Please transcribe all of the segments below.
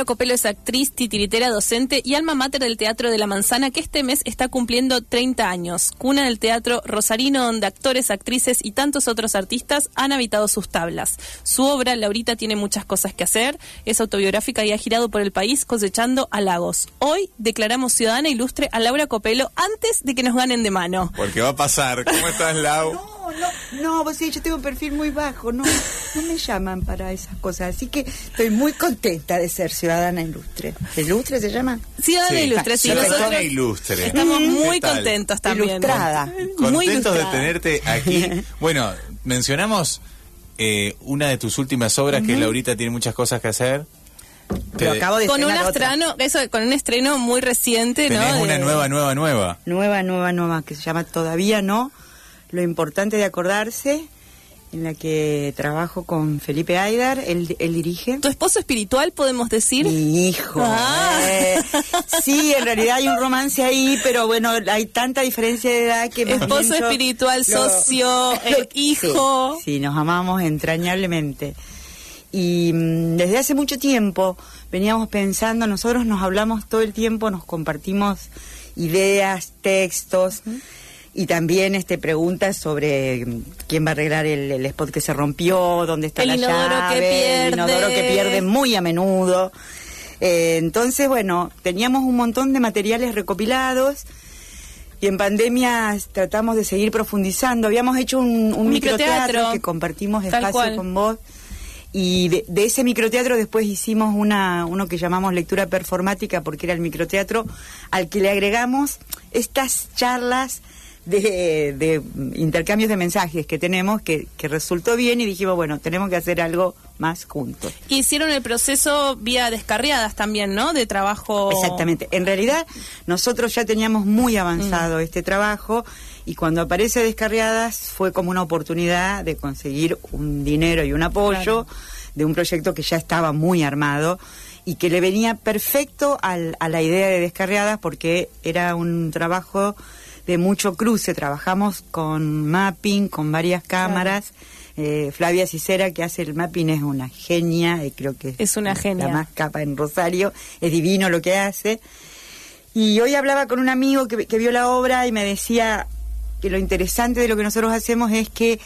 Laura Copelo es actriz, titiritera, docente y alma mater del Teatro de la Manzana, que este mes está cumpliendo 30 años. Cuna del teatro rosarino, donde actores, actrices y tantos otros artistas han habitado sus tablas. Su obra, Laurita, tiene muchas cosas que hacer, es autobiográfica y ha girado por el país cosechando halagos. Hoy declaramos ciudadana ilustre a Laura Copelo antes de que nos ganen de mano. Porque va a pasar. ¿Cómo estás, Lau? No, no, vos sí, yo tengo un perfil muy bajo, no, no me llaman para esas cosas, así que estoy muy contenta de ser ciudadana ilustre. ¿Ilustre se llama? Ciudadana ilustre, sí. Ciudadana nosotros ilustre. Estamos muy contentos también. Ilustrada. Muy Contentos de tenerte aquí. Bueno, mencionamos eh, una de tus últimas obras, que Laurita tiene muchas cosas que hacer. Pero Te- acabo de Con un estreno, eso, con un estreno muy reciente, ¿no? Tenés una De- nueva, nueva, nueva. Nueva, nueva, nueva, que se llama Todavía No, lo importante de acordarse, en la que trabajo con Felipe Aidar, él, él dirige. ¿Tu esposo espiritual, podemos decir? Mi hijo. Ah. eh. Sí, en realidad hay un romance ahí, pero bueno, hay tanta diferencia de edad que Esposo espiritual, socio, hijo. Sí, sí, nos amamos entrañablemente. Y mm, desde hace mucho tiempo veníamos pensando, nosotros nos hablamos todo el tiempo, nos compartimos ideas, textos y también este preguntas sobre mm, quién va a arreglar el, el spot que se rompió, dónde está El la inodoro que llave, el inodoro que pierde. muy a menudo. Eh, entonces, bueno, teníamos un montón de materiales recopilados y en pandemia tratamos de seguir profundizando. Habíamos hecho un, un Un microteatro, microteatro. que compartimos espacio con vos. Y de, de ese microteatro después hicimos una, uno que llamamos lectura performática porque era el microteatro al que le agregamos estas charlas de, de intercambios de mensajes que tenemos que, que resultó bien y dijimos, bueno, tenemos que hacer algo más juntos. Hicieron el proceso vía descarriadas también, ¿no? De trabajo. Exactamente. En realidad, nosotros ya teníamos muy avanzado Mm. este trabajo y cuando aparece Descarriadas fue como una oportunidad de conseguir un dinero y un apoyo de un proyecto que ya estaba muy armado y que le venía perfecto al- a la idea de Descarriadas porque era un trabajo de mucho cruce. Trabajamos con mapping, con varias cámaras. Eh, Flavia Cicera, que hace el mapping, es una genia, y creo que Es una genia. la más capa en Rosario, es divino lo que hace. Y hoy hablaba con un amigo que, que vio la obra y me decía que lo interesante de lo que nosotros hacemos es que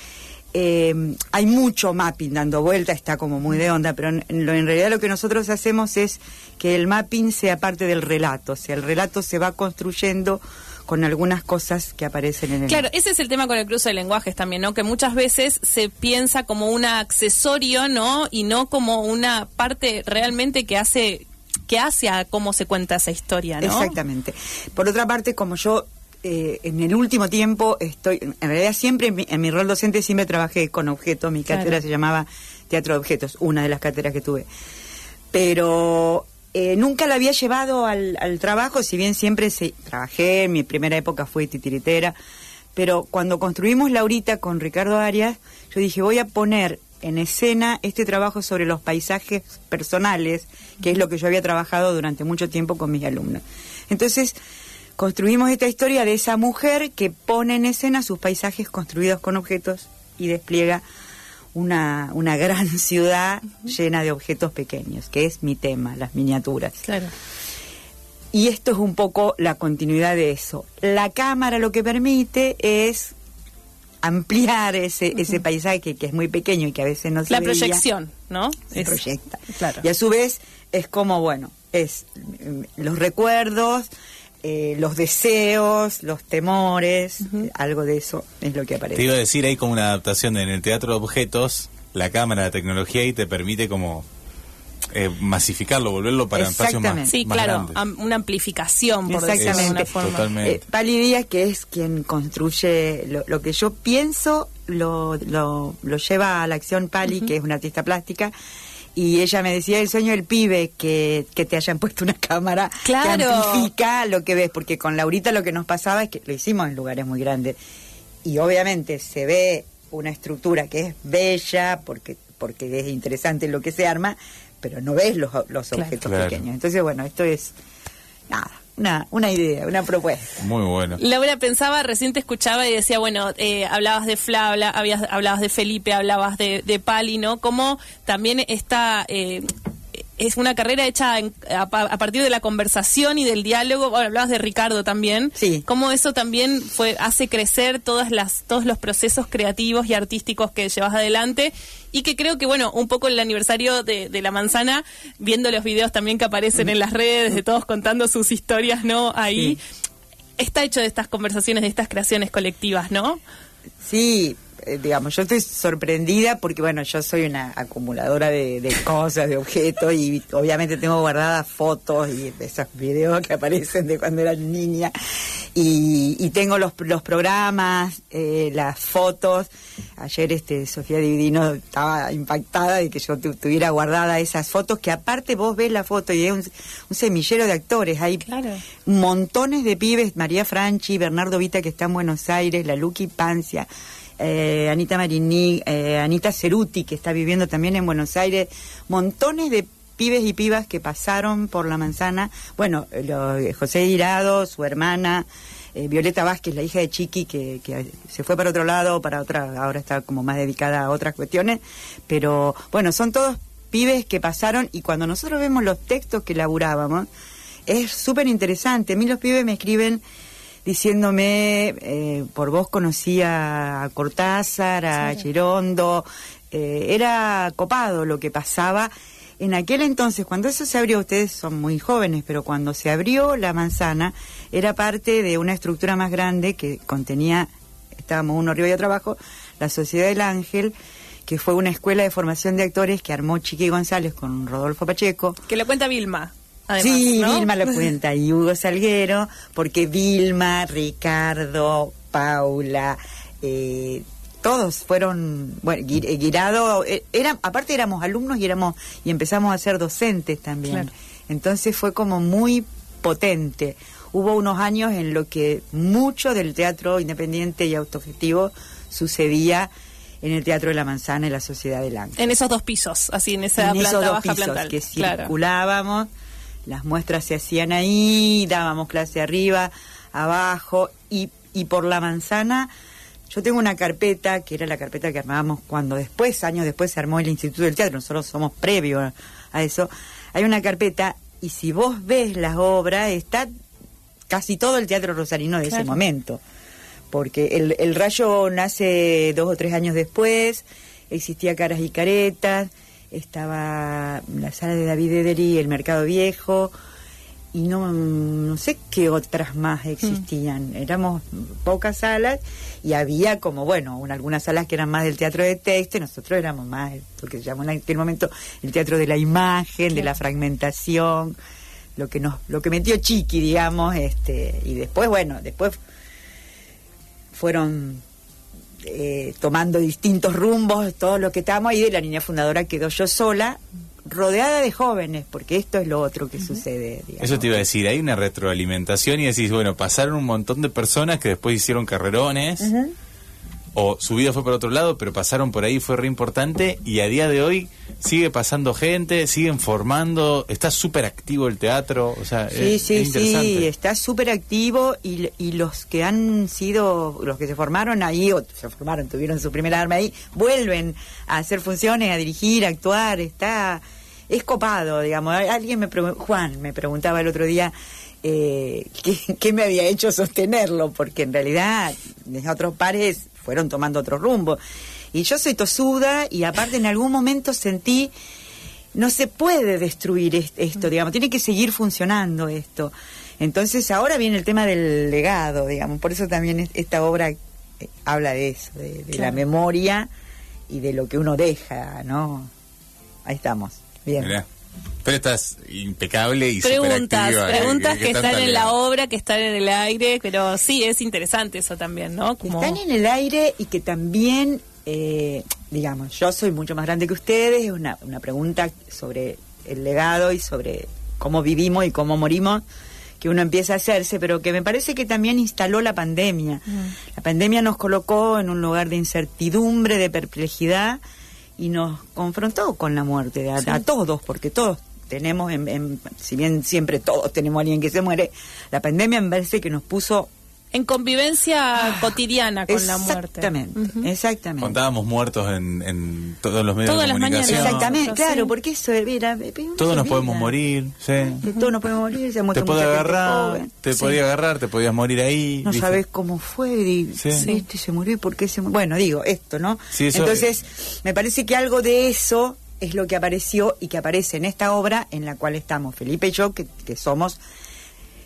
eh, hay mucho mapping dando vuelta, está como muy de onda, pero en, en lo- en realidad lo que nosotros hacemos es que el mapping sea parte del relato, o sea, el relato se va construyendo con algunas cosas que aparecen en el Claro, ese es el tema con el cruce de lenguajes también, ¿no? Que muchas veces se piensa como un accesorio, ¿no? Y no como una parte realmente que hace que hace a cómo se cuenta esa historia, ¿no? Exactamente. Por otra parte, como yo eh, en el último tiempo estoy, en realidad siempre en mi, en mi rol docente siempre trabajé con objetos, mi Claro. cátedra se llamaba Teatro de Objetos, una de las cátedras que tuve. Pero eh, nunca la había llevado al, trabajo, si bien siempre se, trabajé, mi primera época fue titiritera, pero cuando construimos Laurita con Ricardo Arias, yo dije, voy a poner en escena este trabajo sobre los paisajes personales, que es lo que yo había trabajado durante mucho tiempo con mis alumnos. Entonces, construimos esta historia de esa mujer que pone en escena sus paisajes construidos con objetos y despliega una, una gran ciudad llena de objetos pequeños, que es mi tema, las miniaturas. Claro. Y esto es un poco la continuidad de eso. La cámara lo que permite es ampliar ese, ese paisaje que, que es muy pequeño y que a veces no se La veía, proyección, ¿no? se Es- proyecta. Claro. Y a su vez es como, bueno, es mm, los recuerdos, eh, los deseos, los temores, algo de eso es lo que aparece. Te iba a decir, hay como una adaptación en el teatro de objetos, la cámara, la tecnología y te permite como eh, masificarlo, volverlo para espacios más, Exactamente. Sí, más claro, am- una amplificación, por decirlo de Exactamente. alguna forma. Totalmente. Eh, Pali Díaz, que es quien construye lo, lo que yo pienso, lo, lo, lo lleva a la acción Pali, que es una artista plástica, y ella me decía el sueño del pibe que, que te hayan puesto una cámara Claro. que amplifica lo que ves, porque con Laurita lo que nos pasaba es que lo hicimos en lugares muy grandes y obviamente se ve una estructura que es bella porque porque es interesante lo que se arma, pero no ves los, los Claro. objetos Claro. pequeños. Entonces, bueno, esto es nada, una, una idea, una propuesta. Muy bueno. Laura pensaba, recién te escuchaba y decía, bueno, eh, hablabas de Fla, habla- habías, hablabas de Felipe, hablabas de, de Pali, ¿no? Como también esta eh, es una carrera hecha en- a, a partir de la conversación y del diálogo. Bueno, hablabas de Ricardo también. Sí. Cómo eso también fue hace crecer todas las todos los procesos creativos y artísticos que llevas adelante y que creo que bueno un poco el aniversario de, de la manzana viendo los videos también que aparecen en las redes de todos contando sus historias no ahí está hecho de estas conversaciones de estas creaciones colectivas no Sí, eh, digamos, yo estoy sorprendida porque, bueno, yo soy una acumuladora de, de cosas, de objetos y obviamente tengo guardadas fotos y esos videos que aparecen de cuando era niña y, y tengo los, los programas, eh, las fotos. Ayer este Sofía Dividino estaba impactada de que yo tu- tuviera guardada esas fotos que aparte vos ves la foto y es un, un semillero de actores. Hay Claro. montones de pibes, María Franchi, Bernardo Vita que está en Buenos Aires, la Luqui Pancia, eh, Anita Marini, eh, Anita Ceruti que está viviendo también en Buenos Aires, montones de pibes y pibas que pasaron por la manzana, bueno, lo- José Irado, su hermana, eh, Violeta Vázquez, la hija de Chiqui, que, que se fue para otro lado, para otra, ahora está como más dedicada a otras cuestiones, pero bueno, son todos pibes que pasaron y cuando nosotros vemos los textos que laburábamos, es súper interesante. A mí los pibes me escriben diciéndome, eh, por vos conocí a Cortázar, a Girondo, eh, era copado lo que pasaba. En aquel entonces, cuando eso se abrió, ustedes son muy jóvenes, pero cuando se abrió la manzana, era parte de una estructura más grande que contenía, estábamos uno arriba y otro abajo, la Sociedad del Ángel, que fue una escuela de formación de actores que armó Chiqui González con Rodolfo Pacheco. que lo cuenta Vilma además, Sí, ¿no? Vilma lo cuenta y Hugo Salguero, porque Vilma, Ricardo, Paula, eh, todos fueron, bueno, eh, Guirado, eh, era, aparte éramos alumnos y éramos y empezamos a ser docentes también. Claro. Entonces fue como muy potente. Hubo unos años en lo que mucho del teatro independiente y autogestivo sucedía en el Teatro de la Manzana y la Sociedad del Ángel en esos dos pisos así en esa en planta esos dos baja pisos planta alta. que claro circulábamos, las muestras se hacían ahí, dábamos clase arriba, abajo y, y por la manzana. Yo tengo una carpeta, que era la carpeta que armábamos cuando después, años después, se armó el Instituto del Teatro, nosotros somos previo a, a eso. Hay una carpeta y si vos ves las obras, está casi todo el teatro rosarino de ese momento. Porque el, el rayo nace dos o tres años después, existía Caras y Caretas, estaba la sala de David Ederi, el Mercado Viejo, y no, no sé qué otras más existían. Éramos pocas salas y había como, bueno, un- algunas salas que eran más del teatro de texto y nosotros éramos más, lo que se llamó en aquel momento el teatro de la imagen, de la fragmentación, lo que nos, lo que metió Chiqui, digamos, este, y después, bueno, después fueron eh, tomando distintos rumbos, todo lo que estábamos ahí de la niña fundadora quedó yo sola, rodeada de jóvenes, porque esto es lo otro que sucede. digamos. Eso te iba a decir, hay una retroalimentación y decís, bueno, pasaron un montón de personas que después hicieron carrerones, o su vida fue por otro lado, pero pasaron por ahí, fue re importante, y a día de hoy sigue pasando gente, siguen formando, está súper activo el teatro, o sea, Sí, es, sí, es interesante. sí, está súper activo y, y los que han sido, los que se formaron ahí, o se formaron, tuvieron su primera arma ahí, vuelven a hacer funciones, a dirigir, a actuar, está, es copado, digamos. Al- Alguien me Juan me preguntaba el otro día eh, ¿qué, qué me había hecho sostenerlo, porque en realidad mis otros pares fueron tomando otro rumbo. Y yo soy tosuda y aparte en algún momento sentí no se puede destruir es- esto, digamos, tiene que seguir funcionando esto. Entonces ahora viene el tema del legado, digamos, por eso también es- esta obra eh, habla de eso, de, de la memoria y de lo que uno deja, ¿no? Ahí estamos, bien. Mirá. Pero estás impecable y preguntas, preguntas que, están están en la obra, que están en el aire, pero sí, es interesante eso también, ¿no? Como... Están en el aire y que también, eh, digamos, yo soy mucho más grande que ustedes, es una, una pregunta sobre el legado y sobre cómo vivimos y cómo morimos que uno empieza a hacerse, pero que me parece que también instaló la pandemia. La pandemia nos colocó en un lugar de incertidumbre, de perplejidad y nos confrontó con la muerte a, a todos, porque todos tenemos, en, en- si bien siempre todos tenemos a alguien que se muere, la pandemia me parece que nos puso En convivencia cotidiana con la muerte. exactamente, Ujú. exactamente. Contábamos muertos en, en todos los medios Todas de las mañanas. comunicación. Exactamente, Sí. claro, porque eso era... Todos nos podemos morir, sí. Que todos nos podemos morir, se Te puede agarrar, joven. te Sí. podía agarrar, te podías morir ahí. no ¿viste? sabes cómo fue y Sí. ¿viste? se murió y por qué se murió. Bueno, digo, esto, ¿no? Sí, eso- Entonces, me parece que algo de eso es lo que apareció y que aparece en esta obra en la cual estamos Felipe y yo, que, que somos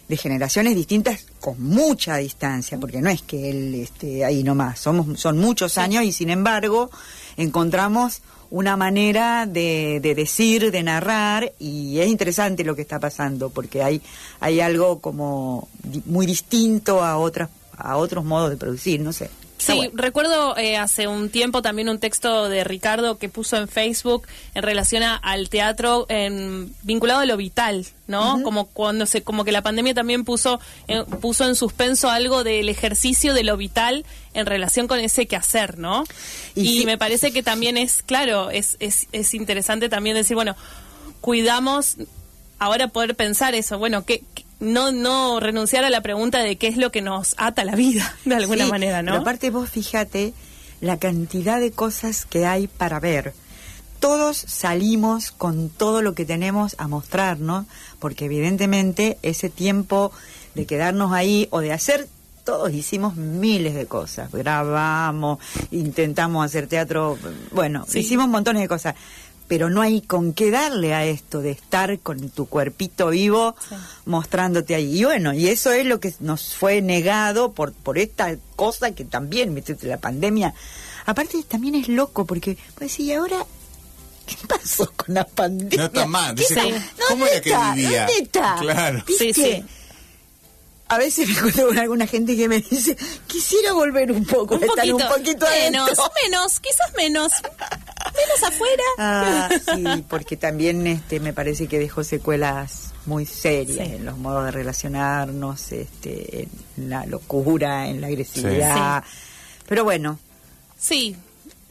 de generaciones distintas con mucha distancia, porque no es que él esté ahí nomás, somos, son muchos años y sin embargo encontramos una manera de, de decir, de narrar, y es interesante lo que está pasando, porque hay, hay algo como di- muy distinto a otras a otros modos de producir, no sé. Sí, bueno. recuerdo eh, hace un tiempo también un texto de Ricardo que puso en Facebook en relación a- al teatro en, vinculado a lo vital, ¿no? Como cuando se, como que la pandemia también puso en, puso en suspenso algo del ejercicio de lo vital en relación con ese quehacer, ¿no? Y me parece que también es, claro, es, es, es interesante también decir, bueno, cuidamos ahora poder pensar eso, bueno, que que- no no renunciar a la pregunta de qué es lo que nos ata la vida de alguna Sí, manera, ¿no? Pero aparte vos fíjate la cantidad de cosas que hay para ver. Todos salimos con todo lo que tenemos a mostrarnos, porque evidentemente ese tiempo de quedarnos ahí o de hacer, todos hicimos miles de cosas. Grabamos, intentamos hacer teatro, bueno, Sí. hicimos montones de cosas. Pero no hay con qué darle a esto de estar con tu cuerpito vivo Sí. mostrándote ahí. Y bueno, y eso es lo que nos fue negado por, por esta cosa que también, ¿viste? la pandemia. Aparte también es loco porque, pues sí, ahora, ¿qué pasó con la pandemia? No está mal, ¿Qué dice, ¿cómo- ¿Dónde cómo era que vivía? ¿Dónde está? Claro. ¿Viste? Sí, sí. A veces me encuentro con alguna gente que me dice, quisiera volver un poco, un a estar poquito, un poquito menos, adentro". menos, quizás menos, menos afuera. Ah, sí, porque también este me parece que dejó secuelas muy serias Sí. en los modos de relacionarnos, este, en la locura, en la agresividad. Pero bueno, Sí,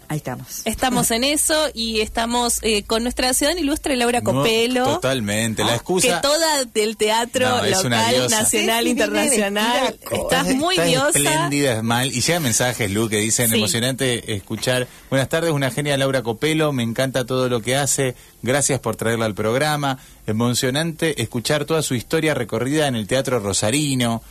ahí estamos. estamos en eso y estamos eh, con nuestra ciudadana ilustre Laura No, Copelo. totalmente. La excusa. Que toda del teatro No, es una local, nacional, Sí, internacional. Estás muy Estás diosa. espléndida, es mal. Y llegan mensajes, Lu, que dicen Sí. emocionante escuchar. Buenas tardes, una genia Laura Copelo. Me encanta todo lo que hace. Gracias por traerla al programa. Emocionante escuchar toda su historia recorrida en el Teatro Rosarino.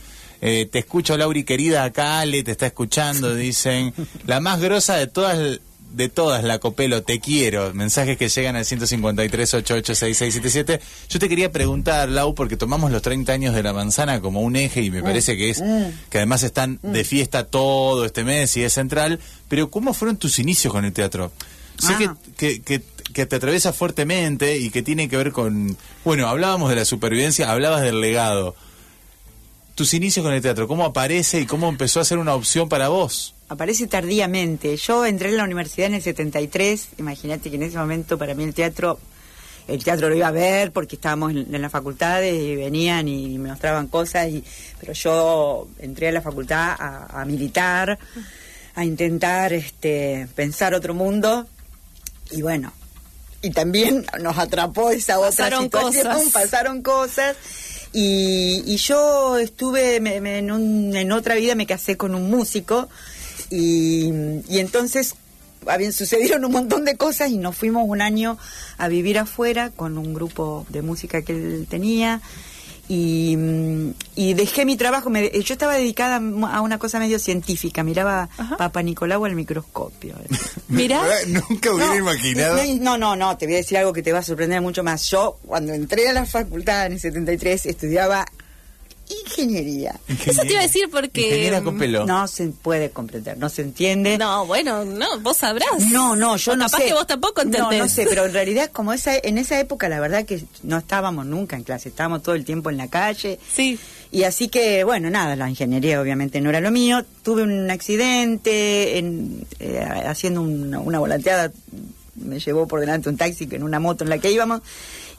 Eh, te escucho, Lauri querida, acá Ale te está escuchando, dicen. La más grosa de todas, de todas, la Copelo, te quiero. Mensajes que llegan al 153 886677 Yo te quería preguntar, Lau, porque tomamos los 30 años de la manzana como un eje y me parece que es, que además están de fiesta todo este mes y es central, pero ¿cómo fueron tus inicios con el teatro? Sé Ah. que, que, que, que te atraviesa fuertemente y que tiene que ver con, bueno, hablábamos de la supervivencia, hablabas del legado. Tus inicios con el teatro, ¿cómo aparece y cómo empezó a ser una opción para vos? Aparece tardíamente. Yo entré en la universidad en el 73. Imagínate que en ese momento para mí el teatro, el teatro lo iba a ver porque estábamos en, en las facultades y venían y me mostraban cosas. Y, pero yo entré a la facultad a, a militar, a intentar este, pensar otro mundo. Y bueno, y también nos atrapó esa Pasaron otra situación, cosas. pasaron cosas. Y, y yo estuve me- en, un- en otra vida, me casé con un músico y, y entonces habían sucedieron un montón de cosas y nos fuimos un año a vivir afuera con un grupo de música que él tenía y, mm, y dejé mi trabajo. Me, yo estaba dedicada a una cosa medio científica, miraba Ajá. Papa Nicolau al microscopio. Mirá. Nunca hubiera imaginado. No, no, no, te voy a decir algo que te va a sorprender mucho más. Yo, cuando entré a la facultad en el 73, estudiaba ingeniería. Eso te iba a decir porque... Ingeniera con pelo. No se puede comprender, no se entiende. No, bueno, no, vos sabrás. No, no, yo O no capaz sé. que vos tampoco entendés. No, no sé, pero en realidad como esa en esa época la verdad que no estábamos nunca en clase, estábamos todo el tiempo en la calle. Sí. Y así que, bueno, nada, la ingeniería obviamente no era lo mío. Tuve un accidente en, eh, haciendo una, una volanteada, me llevó por delante un taxi en una moto en la que íbamos.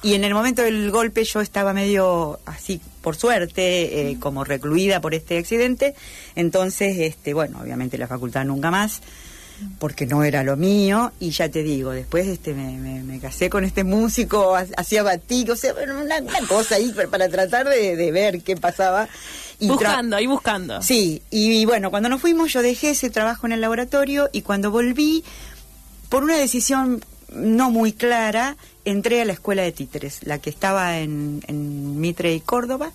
Y en el momento del golpe yo estaba medio así, por suerte, eh, como recluida por este accidente. Entonces, este, bueno, obviamente la facultad nunca más porque no era lo mío y ya te digo, después este me, me- me casé con este músico, ha- hacía batik, o sea, una, una cosa ahí para, tratar de, de ver qué pasaba. Y buscando, ahí buscando. Sí, y, bueno, cuando nos fuimos yo dejé ese trabajo en el laboratorio y cuando volví, por una decisión no muy clara, entré a la escuela de títeres, la que estaba en, en Mitre y Córdoba.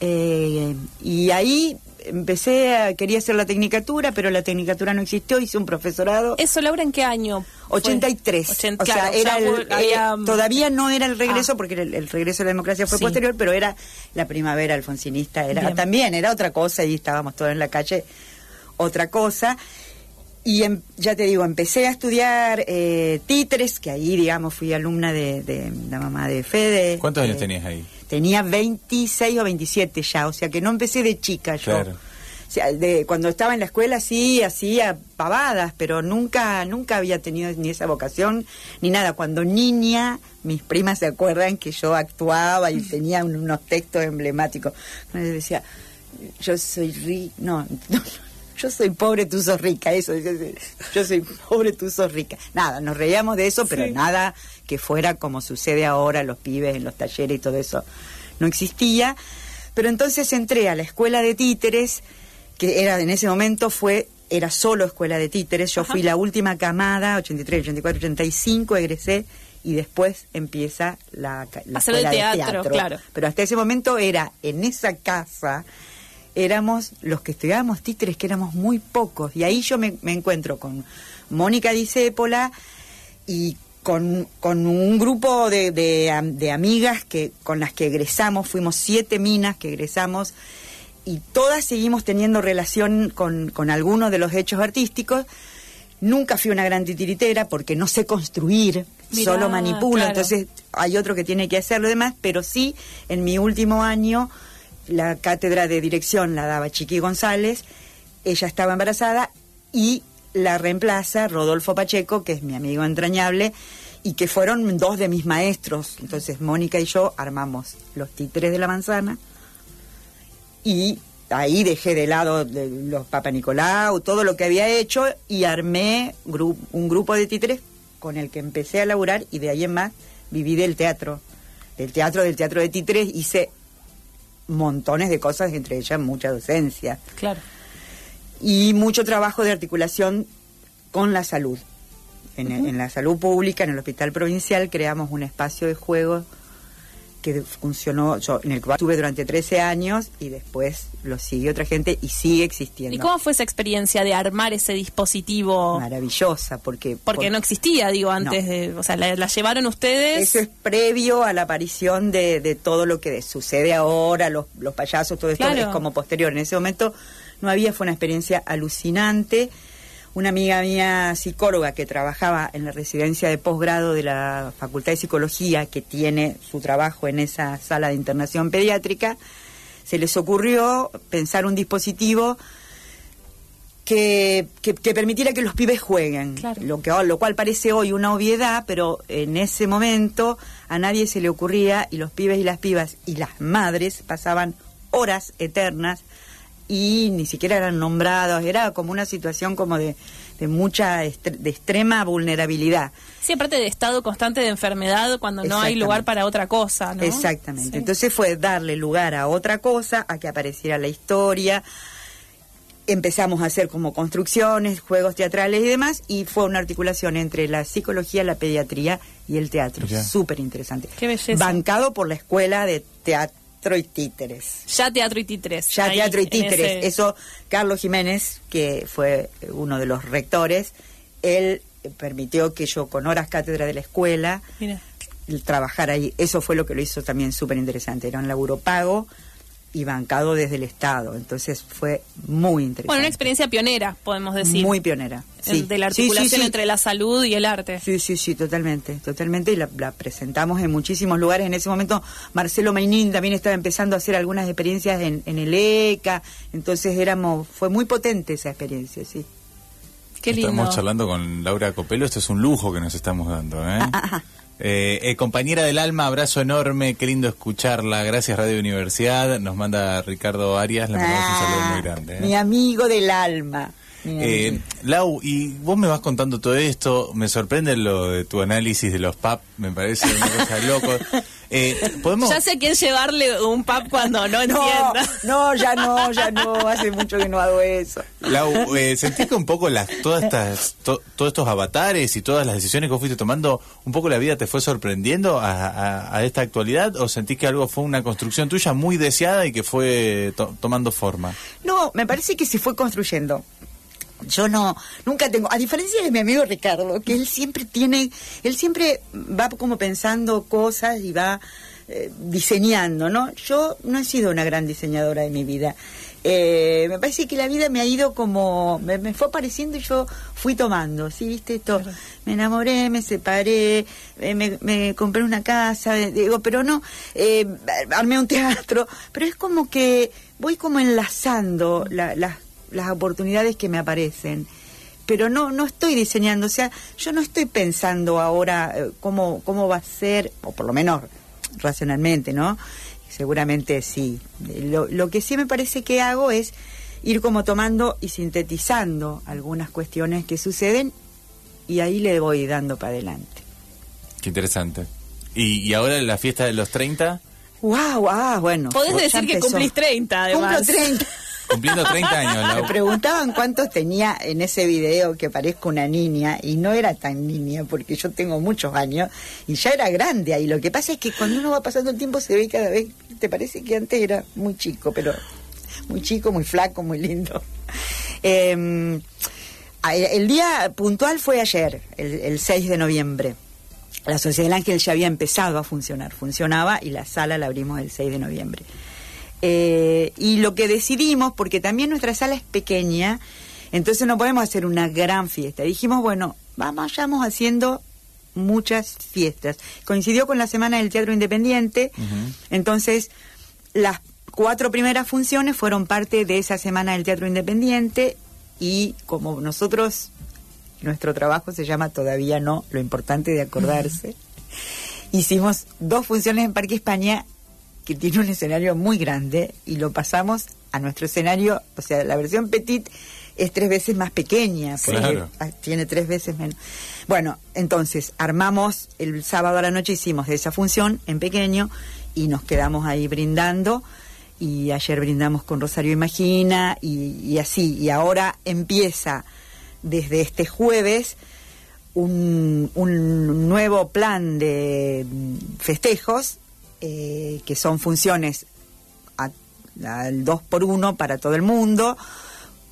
Eh, y ahí empecé, a, quería hacer la tecnicatura, pero la tecnicatura no existió, hice un profesorado. ¿Eso, Laura, en qué año? fue? 83. Ochen- o sea, era el- hubo- eh, había- todavía no era el regreso, Ah. porque el, el regreso de la democracia fue Sí. posterior, pero era la primavera alfonsinista, era Bien. también, era otra cosa, y estábamos todos en la calle, otra cosa. Y em- ya te digo, empecé a estudiar eh, títeres, que ahí, digamos, fui alumna de, de la mamá de Fede. ¿Cuántos años Eh, tenías ahí? Tenía 26 o 27 ya, o sea que no empecé de chica yo. Claro. O sea, de, cuando estaba en la escuela sí hacía pavadas, pero nunca nunca había tenido ni esa vocación ni nada. Cuando niña, mis primas se acuerdan que yo actuaba y tenía un- unos textos emblemáticos. Yo decía, yo soy rica, no, no, yo soy pobre, tú sos rica, eso, yo, yo soy pobre, tú sos rica. Nada, nos reíamos de eso, pero Sí. nada que fuera como sucede ahora, los pibes en los talleres y todo eso no existía. Pero entonces entré a la escuela de títeres, que era en ese momento fue era solo escuela de títeres. Yo Ajá. fui la última camada, 83, 84, 85, egresé y después empieza la, la Hacer de escuela teatro, claro. Pero hasta ese momento era en esa casa éramos los que estudiábamos títeres, que éramos muy pocos. Y ahí yo me, me encuentro con Mónica Disépola y con, con un grupo de, de, am- de amigas que con las que egresamos, fuimos siete minas que egresamos, y todas seguimos teniendo relación con, con algunos de los hechos artísticos. Nunca fui una gran titiritera porque no sé construir, Mirá, solo manipulo, claro. entonces hay otro que tiene que hacer lo demás, pero sí, en mi último año, la cátedra de dirección la daba Chiqui González, ella estaba embarazada y la reemplaza Rodolfo Pacheco, que es mi amigo entrañable, y que fueron dos de mis maestros. Entonces Mónica y yo armamos los títeres de la manzana y ahí dejé de lado de los Papa Nicolau, todo lo que había hecho y armé un grupo de títeres con el que empecé a laburar y de ahí en más viví del teatro, del teatro, del teatro de títeres, hice montones de cosas, entre ellas mucha docencia Claro. y mucho trabajo de articulación con la salud. En, en la salud pública, en el hospital provincial, creamos un espacio de juego que funcionó, yo en el cual estuve durante 13 años y después lo siguió otra gente y sigue existiendo. ¿Y cómo fue esa experiencia de armar ese dispositivo? Maravillosa, porque... Porque por- no existía, digo, antes No. de... O sea, la, la llevaron ustedes... Eso es previo a la aparición de, de todo lo que sucede ahora, los, los payasos, todo esto Claro. es como posterior. En ese momento no había, fue una experiencia alucinante. Una amiga mía psicóloga que trabajaba en la residencia de posgrado de la Facultad de Psicología, que tiene su trabajo en esa sala de internación pediátrica, se les ocurrió pensar un dispositivo que, que, que permitiera que los pibes jueguen. Claro. Lo, que, lo cual parece hoy una obviedad, pero en ese momento a nadie se le ocurría y los pibes y las pibas y las madres pasaban horas eternas y ni siquiera eran nombrados. Era como una situación como de, de mucha, estre- de extrema vulnerabilidad. Sí, aparte de estado constante de enfermedad cuando no hay lugar para otra cosa, ¿no? Exactamente. Sí. Entonces fue darle lugar a otra cosa, a que apareciera la historia. Empezamos a hacer como construcciones, juegos teatrales y demás, y fue una articulación entre la psicología, la pediatría y el teatro. Súper interesante. Qué belleza. Bancado por la Escuela de Teatro y Títeres. Ya teatro y títeres. Ya ahí, Teatro y Títeres. ese- Eso, Carlos Jiménez, que fue uno de los rectores, él permitió que yo, con horas cátedra de la escuela, Mira. el trabajar ahí. Eso fue lo que lo hizo también súper interesante. Era un laburo pago y bancado desde el Estado. Entonces fue muy interesante. Bueno, una experiencia pionera, podemos decir. Muy pionera. Sí. De la articulación entre la salud y el arte. Sí, sí, sí, totalmente, totalmente. Y la, presentamos en muchísimos lugares. En ese momento Marcelo Mainín también estaba empezando a hacer algunas experiencias en, en el ECA. Entonces éramos, fue muy potente esa experiencia, sí. Qué lindo. Estamos charlando con Laura Copelo. Esto es un lujo que nos estamos dando, ¿eh? Ah, ah, ah. Eh, eh, compañera del alma, abrazo enorme, qué lindo escucharla. Gracias Radio Universidad. Nos manda Ricardo Arias, le mandamos un saludo muy grande. ¿eh? Mi amigo del alma. Eh, Lau, y vos me vas contando todo esto, me sorprende lo de tu análisis de los PAP, me parece una cosa loco. Eh, ¿podemos... Ya sé quién llevarle un PAP cuando no entienda. No, ya no, ya no, hace mucho que no hago eso. Lau, eh, ¿sentís que un poco las, todas estas, todos estos avatares y todas las decisiones que vos fuiste tomando, un poco la vida te fue sorprendiendo a, esta actualidad o sentís que algo fue una construcción tuya muy deseada y que fue tomando forma? No, me parece que se fue construyendo yo no, nunca tengo, a diferencia de mi amigo Ricardo, que él siempre tiene, él siempre va como pensando cosas y va eh, diseñando, ¿no? Yo no he sido una gran diseñadora de mi vida. Eh, me parece que la vida me ha ido como, me, fue apareciendo y yo fui tomando, ¿sí? ¿Viste esto? Me enamoré, me separé, eh, me, compré una casa, digo, pero no, armé un teatro, pero es como que voy como enlazando las las oportunidades que me aparecen pero no no estoy diseñando, o sea, yo no estoy pensando ahora eh, cómo cómo va a ser, o por lo menos racionalmente, ¿no? Seguramente sí. Lo, lo que sí me parece que hago es ir como tomando y sintetizando algunas cuestiones que suceden y ahí le voy dando para adelante. Qué interesante. ¿Y, y ahora la fiesta de los 30? ¡Wow! Ah, bueno. Podés decir que cumplís 30, además. Cumplo 30. Cumpliendo 30 años. Me preguntaban cuántos tenía en ese video que parezco una niña y no era tan niña porque yo tengo muchos años y ya era grande ahí. Lo que pasa es que cuando uno va pasando el tiempo se ve cada vez, te parece que antes era muy chico, pero muy chico, muy flaco, muy lindo. Em, el día puntual fue ayer, el, el 6 de noviembre. La Sociedad del Ángel ya había empezado a funcionar, funcionaba y la sala la abrimos el 6 de noviembre. Eh, y lo que decidimos, porque también nuestra sala es pequeña, entonces no podemos hacer una gran fiesta. Dijimos, bueno, vamos haciendo muchas fiestas. Coincidió con la Semana del Teatro Independiente, entonces las cuatro primeras funciones fueron parte de esa Semana del Teatro Independiente y como nosotros, nuestro trabajo se llama Todavía no, lo importante de acordarse, hicimos dos funciones en Parque España que tiene un escenario muy grande y lo pasamos a nuestro escenario, o sea, la versión petit es tres veces más pequeña, tiene tres veces menos. Bueno, entonces armamos el sábado a la noche, hicimos esa función en pequeño y nos quedamos ahí brindando. Y ayer brindamos con Rosario Imagina y, y así, y ahora empieza desde este jueves un, un nuevo plan de festejos eh, que son funciones al 2 por 1 para todo el mundo,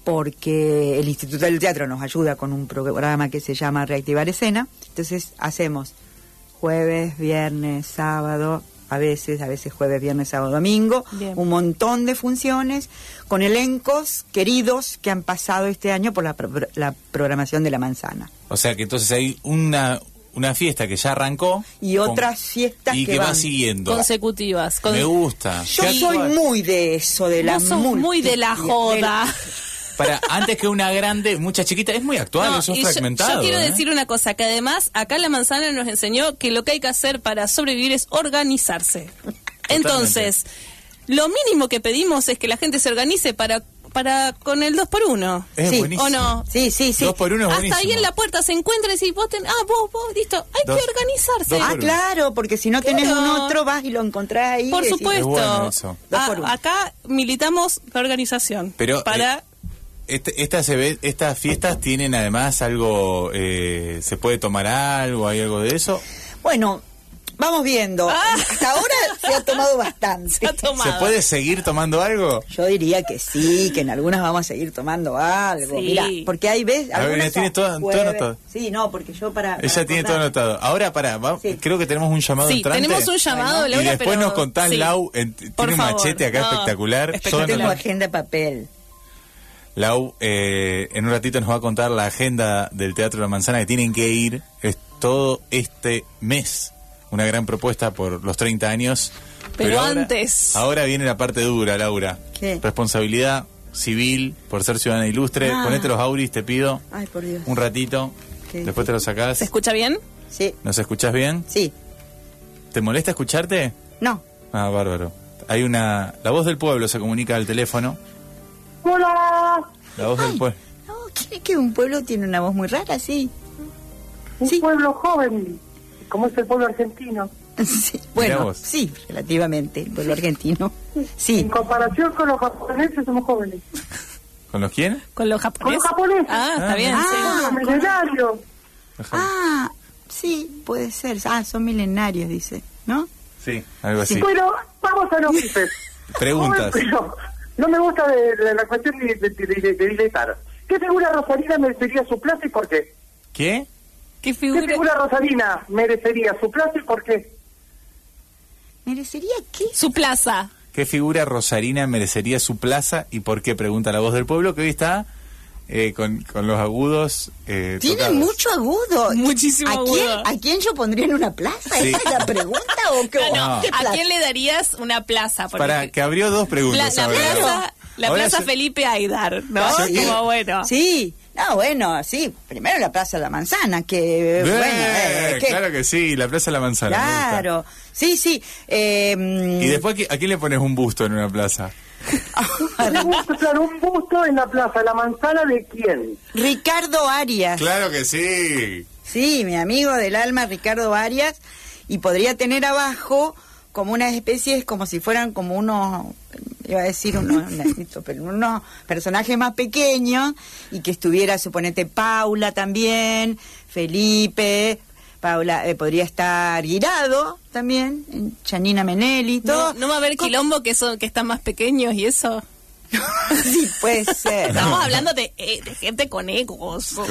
porque el Instituto del Teatro nos ayuda con un programa que se llama Reactivar Escena. Entonces hacemos jueves, viernes, sábado, a veces, a veces jueves, viernes, sábado, domingo, un montón de funciones con elencos queridos que han pasado este año por la, la programación de la manzana. O sea que entonces hay una, una fiesta que ya arrancó. Y otras fiestas y que, va siguiendo. Consecutivas. Me gusta. Yo soy muy de eso, de la muy de la joda. Para, antes que una grande, mucha chiquita, es muy actual, es un fragmentado. Yo, quiero ¿eh? decir una cosa, que además acá la manzana nos enseñó que lo que hay que hacer para sobrevivir es organizarse. Entonces, lo mínimo que pedimos es que la gente se organice para para con el 2 por 1 sí. ¿O no? Sí, sí, sí. 2 por 1 Hasta ahí en la puerta se encuentra y si vos ten, ah, vos, vos, listo, hay que organizarse. Ah, claro, porque si no tenés un otro, vas y lo encontrás ahí. Por supuesto. Ah, acá militamos la organización. Pero para eh, este, estas, estas fiestas tienen además algo, eh, ¿se puede tomar algo? ¿Hay algo de eso? Bueno, Vamos viendo. Hasta ahora se ha tomado bastante. Se ha tomado. ¿Se puede seguir tomando algo? Yo diría que sí, que en algunas vamos a seguir tomando algo. Sí. Mira, porque hay veces. A ver, tiene todo- anotado. Sí, no, porque yo para. Ella para tiene todo anotado. Ahora, pará, va- Sí. creo que tenemos un llamado Sí, entrante. tenemos un llamado, y Laura, después pero- nos contás, sí. Lau, en- Por tiene un favor. machete acá No, espectacular. Yo espectacular. Tengo agenda de papel. Lau, eh, en un ratito nos va a contar la agenda del Teatro La Manzana que tienen que ir es todo este mes. Una gran propuesta por los 30 años. Pero ahora- antes. Ahora viene la parte dura, Laura. ¿Qué? Responsabilidad civil por ser ciudadana ilustre. Ah. Ponete los auris, te pido. Ay, por Dios. Un ratito. ¿Qué? Después te los sacás. ¿Se escucha bien? Sí, ¿Nos escuchás bien? sí. ¿Te molesta escucharte? No. Ah, bárbaro. Hay una... La voz del pueblo se comunica al teléfono. Hola, La voz del pueblo. No, ¿quiere que un pueblo tiene una voz muy rara? Sí. un Sí. pueblo joven, como es el pueblo argentino. Sí, Bueno, sí, relativamente, el pueblo argentino. En Sí. comparación con los japoneses somos jóvenes. ¿Con los quién? ¿Con los japoneses? Con los japoneses. Ah, está Ah, bien, ah. sí. Los milenarios. Ah, sí, puede ser. Ah, son milenarios, dice, ¿no? Sí, algo así. Bueno, vamos a los bifes. Preguntas. Pero no me gusta de, de la cuestión de- de diletar. ¿Qué figura Rosalina merecería su plaza y por qué? ¿Qué? ¿Qué ¿Qué figura? figura Rosalina merecería su plaza y por qué? ¿Merecería qué? Su plaza. ¿Qué figura rosarina merecería su plaza y por qué? Pregunta la voz del pueblo que hoy está eh, con, con los agudos. Eh, Tiene tocados. mucho agudo. Muchísimo ¿A quién, agudo. ¿A quién yo pondría en una plaza? Sí. ¿Esa es la pregunta o qué? No, ¿Qué ¿A plaza? quién le darías una plaza? Porque Para que abrió dos preguntas. la plaza, la plaza yo- Felipe Aidar, ¿no? Yo- Como bueno. Sí. No, bueno, sí. Primero la Plaza de la Manzana, que... Eh, bueno, eh, ¿qué? claro que sí, la Plaza de la Manzana. Claro. Sí, sí. Eh, Y después, ¿a qui- ¿a quién le pones un busto en una plaza? Un busto, claro, un busto en la plaza de la manzana de quién? Ricardo Arias. Claro que sí. Sí, mi amigo del alma, Ricardo Arias, y podría tener abajo como unas especies, como si fueran como unos, iba a decir unos, pero unos personajes más pequeños, y que estuviera, suponete, Paula también, Felipe, Paula, eh, podría estar Guirado también, Janina Menelli, todo. No, no va a haber quilombo que son que están más pequeños y eso. sí, puede ser. Estamos hablando de, eh, de gente con egos. Con.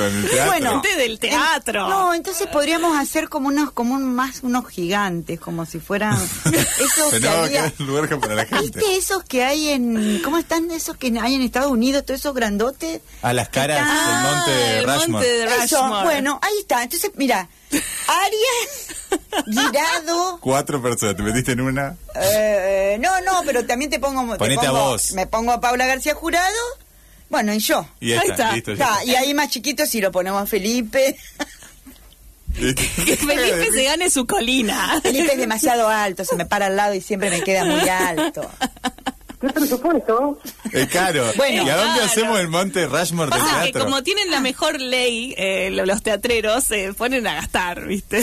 Bueno, Gente del teatro. en- no, entonces podríamos hacer como unos, como un- más unos gigantes, como si fueran esos que había- lugar para la gente. ¿Viste esos que hay en, cómo están esos que hay en Estados Unidos, todos esos grandotes? A las caras Ah, del monte de monte de Eso, bueno, ahí está. Entonces, mira, Arias, Girado, Cuatro personas, te metiste en una. eh, no, no, pero también te pongo, te Ponete a vos. me pongo a Paula García Jurado, bueno, y yo. Y ahí, Ahí está, está. listo. ya Está, y ahí más chiquitos si lo ponemos a Felipe. Que Felipe se gane su colina. Felipe es demasiado alto, se me para al lado y siempre me queda muy alto. ¿Qué presupuesto? Es caro. Bueno. ¿Y a dónde Claro. hacemos el monte Rushmore del Pasa que teatro? como tienen la mejor ley, eh, lo- los teatreros se ponen a gastar, ¿viste?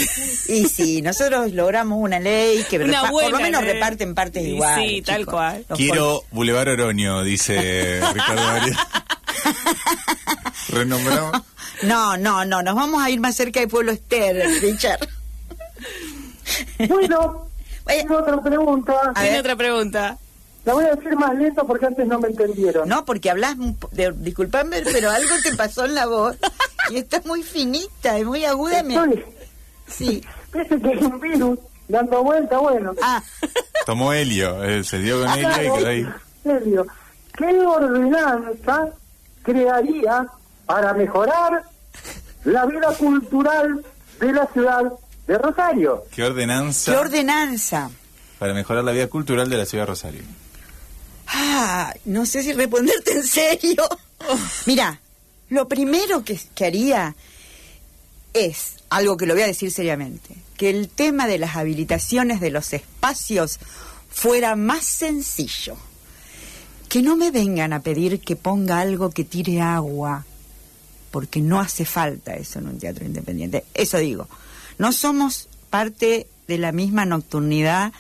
Y si nosotros logramos una ley que Una repa- por lo menos ley. reparten partes Sí, iguales. sí, tal cual. Los Quiero Boulevard Oroño, dice Ricardo Arias. Renombramos. No, no, no, nos vamos a ir más cerca del pueblo Esther, Richard. Bueno, tengo otra pregunta. A ver. otra pregunta. La voy a decir más lento porque antes no me entendieron. No, porque hablas, de, disculpame, pero algo te pasó en la voz y está muy finita y muy aguda. me- Estoy, Sí. dice que hay un virus dando vuelta, bueno. Ah, Tomó helio, eh, se dio con helio y quedó ahí. serio. ¿Qué ordenanza crearía para mejorar la vida cultural de la ciudad de Rosario? ¿Qué ordenanza qué ordenanza. para mejorar la vida cultural de la ciudad de Rosario? Ah, no sé si responderte en serio. Mira, lo primero que, que haría es, algo que lo voy a decir seriamente, que el tema de las habilitaciones de los espacios fuera más sencillo. Que no me vengan a pedir que ponga algo que tire agua, porque no hace falta eso en un teatro independiente. Eso digo, no somos parte de la misma nocturnidad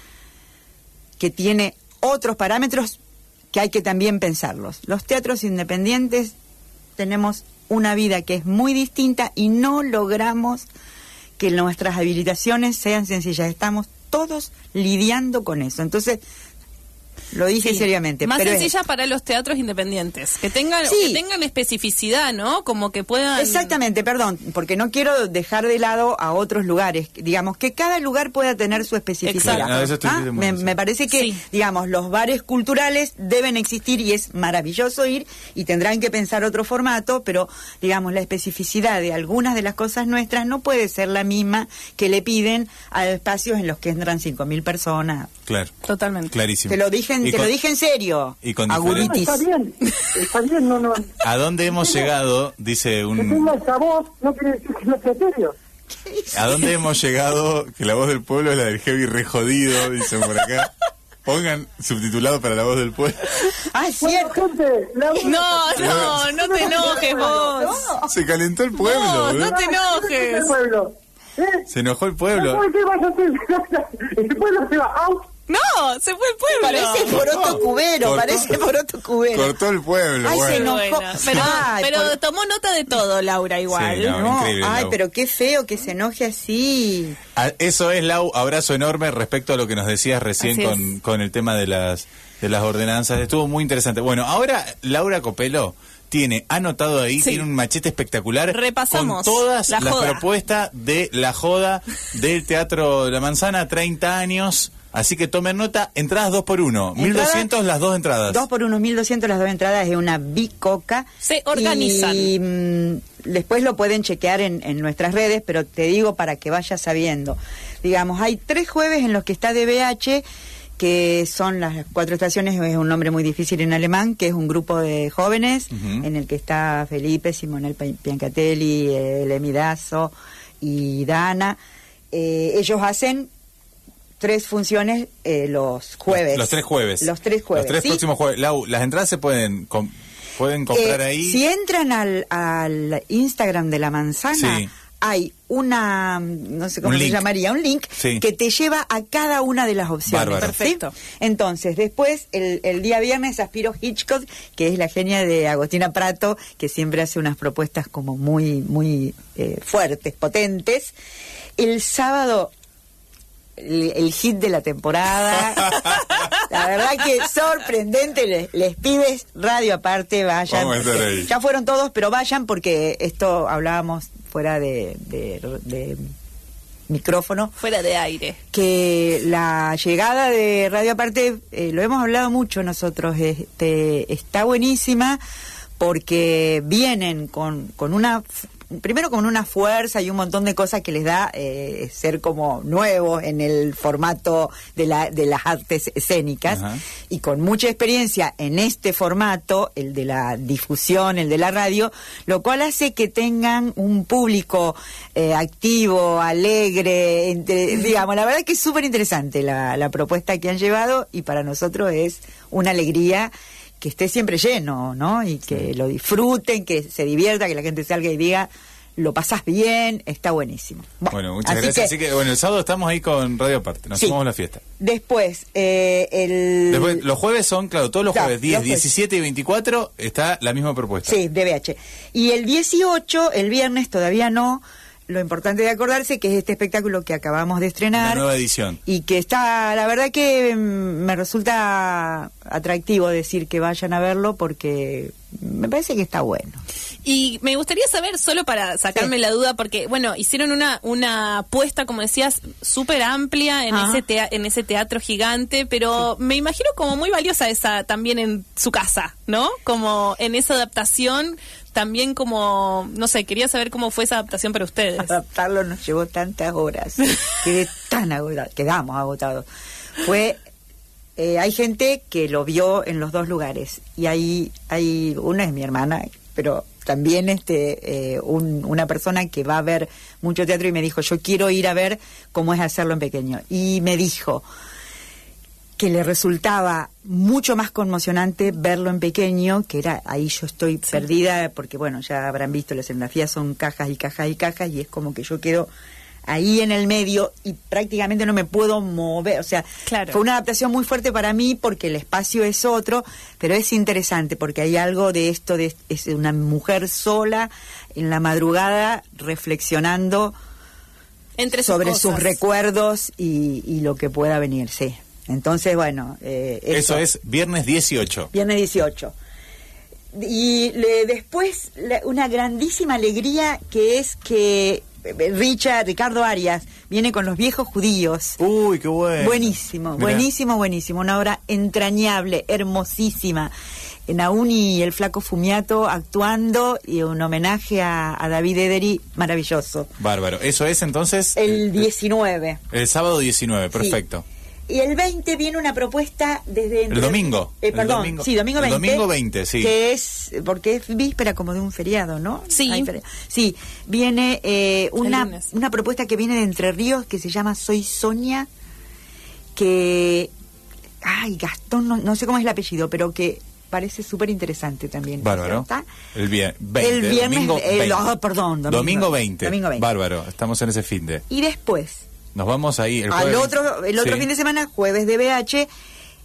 que tiene otros parámetros que hay que también pensarlos. Los teatros independientes tenemos una vida que es muy distinta y no logramos que nuestras habilitaciones sean sencillas. Estamos todos lidiando con eso. Entonces, lo dije Sí. seriamente. Más pero es- sencilla para los teatros independientes. Que tengan, Sí. que tengan especificidad, ¿no? Como que puedan. Exactamente, perdón, porque no quiero dejar de lado a otros lugares. Digamos, que cada lugar pueda tener su especificidad. Exacto. ¿Ah? me, me parece que, Sí. digamos, los bares culturales deben existir y es maravilloso ir y tendrán que pensar otro formato, pero, digamos, la especificidad de algunas de las cosas nuestras no puede ser la misma que le piden a espacios en los que entran 5.000 personas. Claro. Totalmente. Clarísimo. Te lo dije, te con- lo dije en serio. y con No, está bien, está bien, no, no. ¿A dónde hemos llegado? Dice Que un... tenga esa voz no quiere decir que no sea serio. ¿A dónde hemos llegado? Que la voz del pueblo es la del heavy re jodido, dicen por acá. Pongan subtitulado para la voz del pueblo. Ah, es Bueno, cierto. gente, la voz- No, no, no te enojes vos. Se calentó el pueblo, No, no te enojes. ¿Eh? Se enojó el pueblo. ¿Por qué vas a hacer? El pueblo se va out. No, se fue el pueblo. Parece poroto cubero, Cortó. parece poroto cubero. Cortó el pueblo, Ay, se bueno. enojó. Bueno, pero Ay, pero por- tomó nota de todo, Laura, igual. Sí, no. No, increíble, ay, Lau. pero qué feo que se enoje así. Ah, Eso es, Lau, abrazo enorme respecto a lo que nos decías recién con, con el tema de las, de las ordenanzas. Estuvo muy interesante. Bueno, ahora Laura Copelo tiene anotado ahí, Sí. tiene un machete espectacular Repasamos con todas la las joda. propuestas de la joda del Teatro de la Manzana, 30 años. Así que tomen nota, entradas dos por uno, Entrada- 1200 las dos entradas. Dos por unos 1200 las dos entradas de una bicoca. Se organizan. Y mm, después lo pueden chequear en, en nuestras redes, pero te digo para que vayas sabiendo. Digamos, hay tres jueves en los que está DBH, que son las cuatro estaciones, es un nombre muy difícil en alemán, que es un grupo de jóvenes, en el que está Felipe, Simonel Pi- Piancatelli, eh, Lemidazo y Dana. Eh, ellos hacen tres funciones eh, los jueves. Los, los tres jueves. Los tres jueves. Los tres ¿sí? próximos jueves. Lau, las entradas se pueden, com- pueden comprar Eh, ahí. Si entran al, al Instagram de la manzana, Sí. hay una, no sé cómo Un se link. llamaría, un link Sí. que te lleva a cada una de las opciones. Bárbaro. ¿sí? Perfecto. Entonces, después, el, el día viernes, aspiro Hitchcock, que es la genia de Agostina Prato, que siempre hace unas propuestas como muy, muy eh, fuertes, potentes. El sábado, el, el hit de la temporada. la verdad que sorprendente. Les, les pides radio aparte, vayan. Vamos a estar ahí. Ya fueron todos, pero vayan porque esto hablábamos fuera de, de- de micrófono Fuera de aire. que la llegada de Radio Aparte, eh, lo hemos hablado mucho nosotros, este, está buenísima porque vienen con, con una, primero con una fuerza y un montón de cosas que les da eh, ser como nuevos en el formato de, la, de las artes escénicas Ajá. y con mucha experiencia en este formato, el de la difusión, el de la radio, lo cual hace que tengan un público eh, activo, alegre, entre- digamos, la verdad que es súper interesante la, la propuesta que han llevado y para nosotros es una alegría que esté siempre lleno, ¿no? Y que lo disfruten, que se divierta, que la gente salga y diga, lo pasás bien, está buenísimo. Bueno, muchas así gracias. Así que, bueno, el sábado estamos ahí con Radio Aparte. Nos Sí. sumamos a la fiesta. Después, eh, el... Después, los jueves son, claro, todos los Claro, jueves, 10, los jueves. 17 y 24, está la misma propuesta. Sí, DBH. Y el 18, el viernes, todavía no. Lo importante de acordarse que es este espectáculo que acabamos de Una estrenar. nueva edición. Y que está, la verdad que mm, me resulta atractivo decir que vayan a verlo porque me parece que está bueno. Y me gustaría saber, solo para sacarme Sí. la duda, porque, bueno, hicieron una, una apuesta, como decías, súper amplia en Ajá. ese, tea- en ese teatro gigante, pero me imagino como muy valiosa esa también en su casa, ¿no? Como en esa adaptación, también como, no sé, quería saber cómo fue esa adaptación para ustedes. Adaptarlo nos llevó tantas horas. Quedé tan agotado, quedamos agotados. Fue, eh, hay gente que lo vio en los dos lugares y hay, hay una es mi hermana, pero también este eh, un- una persona que va a ver mucho teatro y me dijo yo quiero ir a ver cómo es hacerlo en pequeño y me dijo que le resultaba mucho más conmocionante verlo en pequeño, que era ahí yo estoy perdida, porque bueno, ya habrán visto, las escenografías son cajas y cajas y cajas, y es como que yo quedo ahí en el medio y prácticamente no me puedo mover, o sea, Claro. fue una adaptación muy fuerte para mí porque el espacio es otro, pero es interesante porque hay algo de esto, de es una mujer sola en la madrugada reflexionando Entre sus sobre cosas. sus recuerdos y, y lo que pueda venir, sí. Entonces, bueno, eh, Eso es viernes 18. Viernes 18. Y le- después la- una grandísima alegría que es que eh, Richard, Ricardo Arias, viene con los viejos judíos. Uy, qué bueno. Buenísimo, Mirá. buenísimo, buenísimo. Una obra entrañable, hermosísima. Nauni y el flaco Fumiato actuando y un homenaje a, a David Ederi, maravilloso. Bárbaro. Eso es entonces El 19. el sábado 19, perfecto. Y el 20 viene una propuesta desde... El domingo. Eh, El perdón, domingo. sí, domingo El 20. domingo 20, sí. Que es, porque es víspera como de un feriado, ¿no? Sí. Sí, viene eh, una, una propuesta que viene de Entre Ríos que se llama Soy Sonia, que... Ay, Gastón, no, no sé cómo es el apellido, pero que parece súper interesante también. Bárbaro. ¿Está? El, vier- 20, El viernes, domingo el- 20. ah, perdón, domingo. domingo 20. Domingo 20. Bárbaro. Estamos en ese fin de. Y después, Nos vamos ahí. El al otro el otro Sí. fin de semana jueves de BH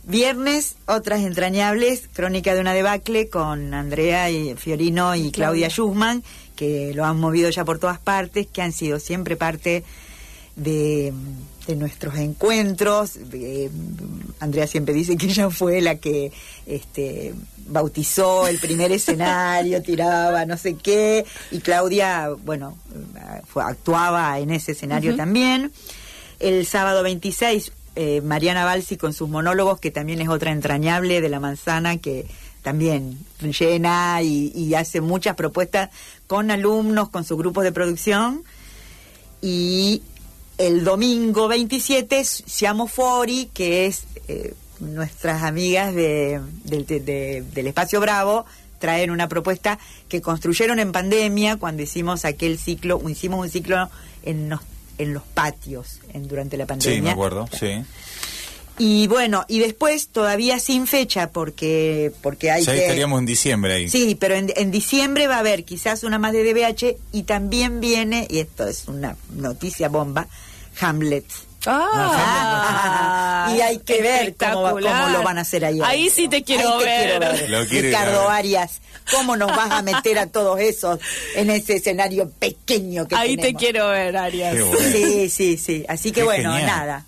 viernes otras entrañables crónica de una debacle con Andrea y Fiorino y Claudia Schumann que lo han movido ya por todas partes que han sido siempre parte de, de nuestros encuentros. Eh, Andrea siempre dice que ella fue la que este bautizó el primer escenario tiraba no sé qué y Claudia bueno fue- actuaba en ese escenario también. El sábado 26, eh, Mariana Balsi con sus monólogos, que también es otra entrañable de la manzana, que también llena y, y hace muchas propuestas con alumnos, con sus grupos de producción. Y el domingo 27, es Siamo Fori, que es eh, nuestras amigas de, del- de- de- del Espacio Bravo, traen una propuesta que construyeron en pandemia cuando hicimos aquel ciclo, hicimos un ciclo en los, en los patios en, durante la pandemia. Sí, me acuerdo. Sí. Y bueno, y después todavía sin fecha porque porque hay Ya que estaríamos en diciembre ahí. Sí, pero en, en diciembre va a haber quizás una más de DBH y también viene, y esto es una noticia bomba, Hamlet. Ah, y hay que ver cómo, lo van a hacer ahí. Ahí sí te quiero Ahí ver. ver. Lo quiero Ricardo ver. Arias, ¿cómo nos vas a meter a todos esos en ese escenario pequeño que Ahí te tenemos? quiero ver, Arias. Bueno. Sí, sí, sí. Así que Qué bueno, genial. nada.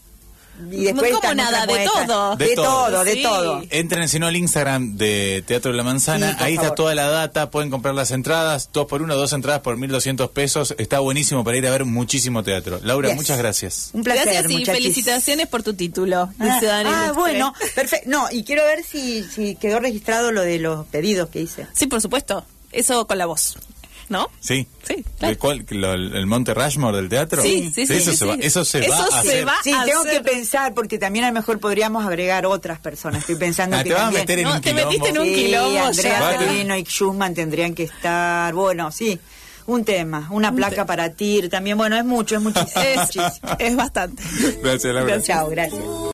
Y después ¿Cómo está nada? De todo. De, De todo. todo, de Sí. todo. Entren si no al Instagram de Teatro de la Manzana, Sí, ahí está toda la data, pueden comprar las entradas, dos por uno, dos entradas por 1.200 pesos, está buenísimo para ir a ver muchísimo teatro. Laura, Yes. muchas gracias. Un placer, Gracias y muchachis. felicitaciones por tu título. Ah, ah, bueno, perfecto. No, y quiero ver si, si quedó registrado lo de los pedidos que hice. Sí, por supuesto. Eso con la voz. ¿No? Sí. Sí, ¿De claro. cuál? Lo- ¿El Monte Rushmore del teatro? Sí, sí, sí, Eso, sí, se, va, sí. eso se Eso va a se hacer. va Sí, a tengo hacer. que pensar, porque también a lo mejor podríamos agregar otras personas. Estoy pensando Ah, que te vas a también... meter en No, un te quilombo. metiste en un Sí, quilombo Andrea ya. Torino y Schumann tendrían que estar... Bueno, sí, un tema, una placa para TIR también. Bueno, es mucho, es muchísimo. Es, es bastante. Gracias, Laura. Gracias. Chao, gracias.